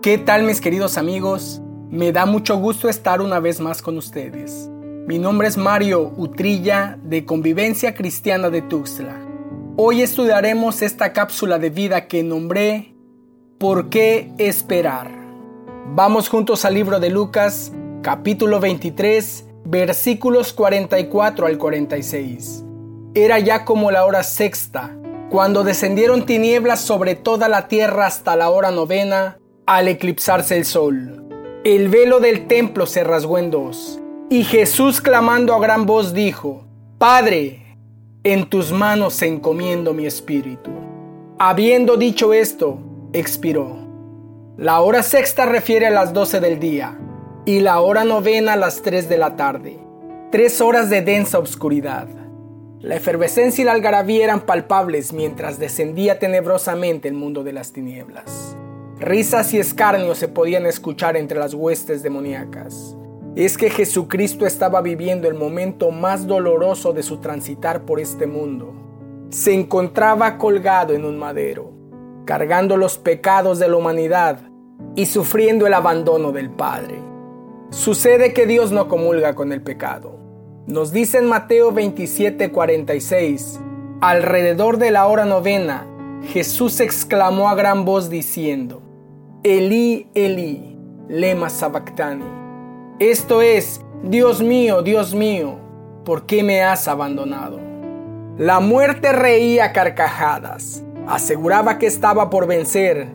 ¿Qué tal mis queridos amigos? Me da mucho gusto estar una vez más con ustedes. Mi nombre es Mario Utrilla de Convivencia Cristiana de Tuxtla. Hoy estudiaremos esta cápsula de vida que nombré ¿Por qué esperar? Vamos juntos al libro de Lucas, capítulo 23, versículos 44 al 46. Era ya como la hora sexta, cuando descendieron tinieblas sobre toda la tierra hasta la hora novena, al eclipsarse el sol. El velo del templo se rasgó en dos, y Jesús clamando a gran voz dijo, Padre, en tus manos encomiendo mi espíritu. Habiendo dicho esto, expiró. La hora sexta refiere a las doce del día y la hora novena a las tres de la tarde. Tres horas de densa oscuridad. La efervescencia y la algarabía eran palpables mientras descendía tenebrosamente el mundo de las tinieblas. Risas y escarnios se podían escuchar entre las huestes demoníacas. Es que Jesucristo estaba viviendo el momento más doloroso de su transitar por este mundo. Se encontraba colgado en un madero cargando los pecados de la humanidad y sufriendo el abandono del Padre. Sucede que Dios no comulga con el pecado. Nos dice en Mateo 27:46, alrededor de la hora novena, Jesús exclamó a gran voz diciendo, Elí, Elí, lema sabactani. Esto es, Dios mío, Dios mío, ¿por qué me has abandonado? La muerte reía carcajadas aseguraba que estaba por vencer.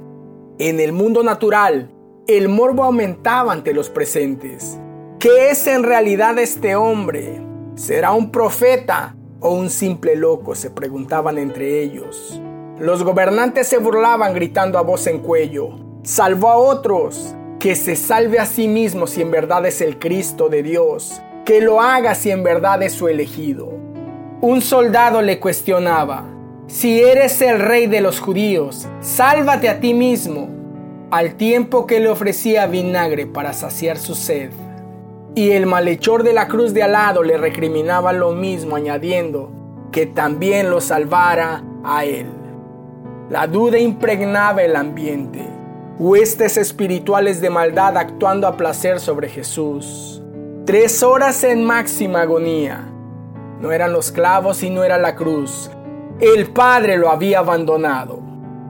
En el mundo natural, el morbo aumentaba ante los presentes. ¿Qué es en realidad este hombre? ¿Será un profeta o un simple loco? se preguntaban entre ellos. Los gobernantes se burlaban gritando a voz en cuello. Salvó a otros. Que se salve a sí mismo si en verdad es el Cristo de Dios. Que lo haga si en verdad es su elegido. Un soldado le cuestionaba. Si eres el rey de los judíos, sálvate a ti mismo, al tiempo que le ofrecía vinagre para saciar su sed. Y el malhechor de la cruz de al lado le recriminaba lo mismo, añadiendo que también lo salvara a él. La duda impregnaba el ambiente, huestes espirituales de maldad actuando a placer sobre Jesús. Tres horas en máxima agonía. No eran los clavos y no era la cruz, el Padre lo había abandonado.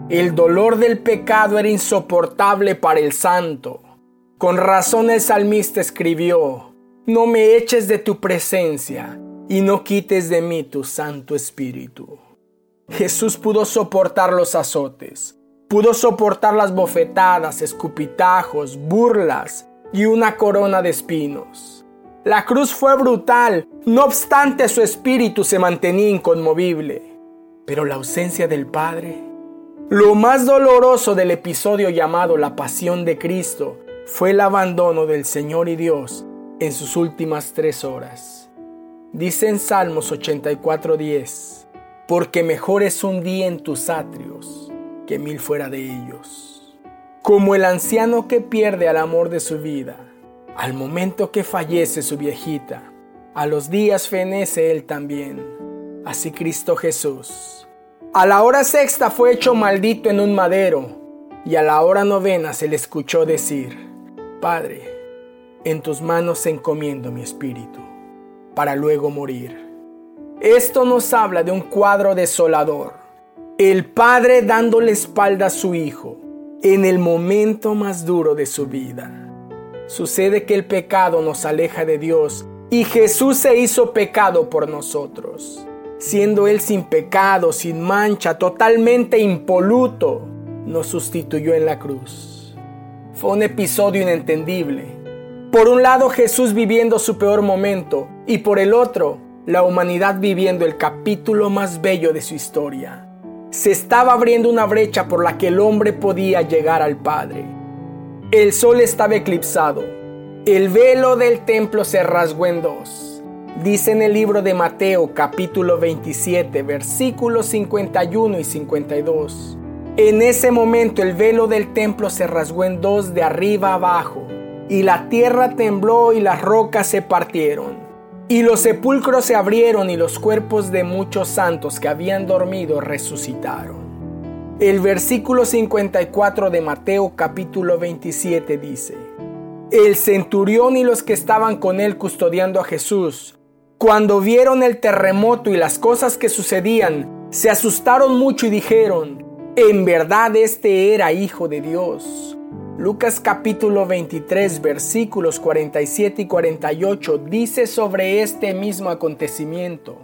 El dolor del pecado era insoportable para el santo. Con razón el salmista escribió, No me eches de tu presencia y no quites de mí tu Santo Espíritu. Jesús pudo soportar los azotes, pudo soportar las bofetadas, escupitajos, burlas y una corona de espinos. La cruz fue brutal, no obstante su espíritu se mantenía inconmovible. Pero la ausencia del Padre, lo más doloroso del episodio llamado la Pasión de Cristo, fue el abandono del Señor y Dios en sus últimas tres horas. Dice en Salmos 84:10, porque mejor es un día en tus atrios mil fuera de ellos. Como el anciano que pierde al amor de su vida, al momento que fallece su viejita, a los días fenece él también así Cristo Jesús. A la hora sexta fue hecho maldito en un madero, y a la hora novena se le escuchó decir, Padre, en tus manos encomiendo mi espíritu, para luego morir. Esto nos habla de un cuadro desolador, el Padre dándole espalda a su Hijo en el momento más duro de su vida. Sucede que el pecado nos aleja de Dios y Jesús se hizo pecado por nosotros siendo Él sin pecado, sin mancha, totalmente impoluto, nos sustituyó en la cruz. Fue un episodio inentendible. Por un lado Jesús viviendo su peor momento y por el otro la humanidad viviendo el capítulo más bello de su historia. Se estaba abriendo una brecha por la que el hombre podía llegar al Padre. El sol estaba eclipsado. El velo del templo se rasgó en dos Dice en el libro de Mateo capítulo 27 versículos 51 y 52. En ese momento el velo del templo se rasgó en dos de arriba abajo, y la tierra tembló y las rocas se partieron, y los sepulcros se abrieron y los cuerpos de muchos santos que habían dormido resucitaron. El versículo 54 de Mateo capítulo 27 dice, El centurión y los que estaban con él custodiando a Jesús, cuando vieron el terremoto y las cosas que sucedían, se asustaron mucho y dijeron, en verdad este era hijo de Dios. Lucas capítulo 23 versículos 47 y 48 dice sobre este mismo acontecimiento.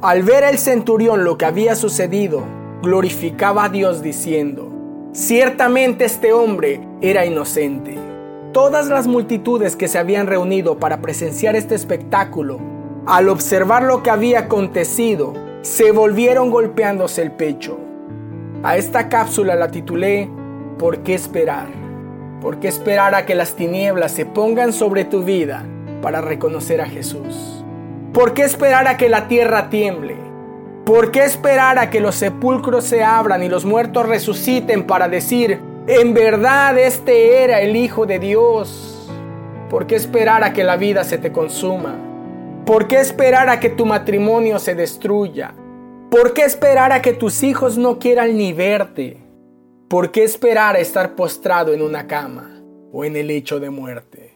Al ver el centurión lo que había sucedido, glorificaba a Dios diciendo, ciertamente este hombre era inocente. Todas las multitudes que se habían reunido para presenciar este espectáculo, al observar lo que había acontecido, se volvieron golpeándose el pecho. A esta cápsula la titulé ¿Por qué esperar? ¿Por qué esperar a que las tinieblas se pongan sobre tu vida para reconocer a Jesús? ¿Por qué esperar a que la tierra tiemble? ¿Por qué esperar a que los sepulcros se abran y los muertos resuciten para decir, en verdad este era el Hijo de Dios? ¿Por qué esperar a que la vida se te consuma? ¿Por qué esperar a que tu matrimonio se destruya? ¿Por qué esperar a que tus hijos no quieran ni verte? ¿Por qué esperar a estar postrado en una cama o en el lecho de muerte?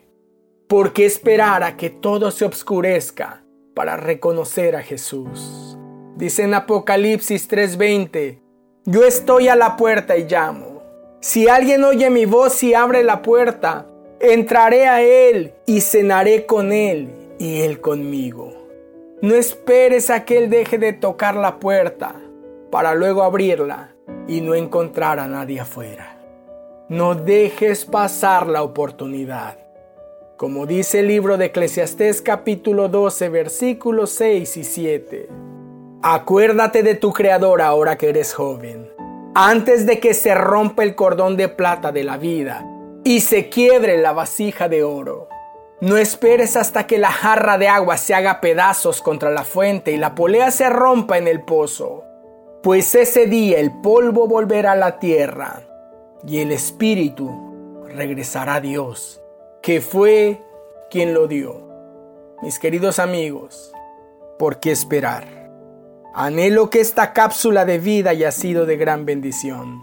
¿Por qué esperar a que todo se obscurezca para reconocer a Jesús? Dice en Apocalipsis 3:20, yo estoy a la puerta y llamo. Si alguien oye mi voz y abre la puerta, entraré a él y cenaré con él y él conmigo. No esperes a que él deje de tocar la puerta para luego abrirla y no encontrar a nadie afuera. No dejes pasar la oportunidad. Como dice el libro de Eclesiastés capítulo 12 versículos 6 y 7. Acuérdate de tu Creador ahora que eres joven, antes de que se rompa el cordón de plata de la vida y se quiebre la vasija de oro. No esperes hasta que la jarra de agua se haga pedazos contra la fuente y la polea se rompa en el pozo, pues ese día el polvo volverá a la tierra y el espíritu regresará a Dios, que fue quien lo dio. Mis queridos amigos, ¿por qué esperar? Anhelo que esta cápsula de vida haya sido de gran bendición.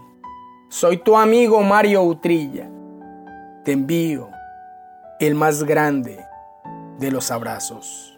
Soy tu amigo Mario Utrilla. Te envío el más grande de los abrazos.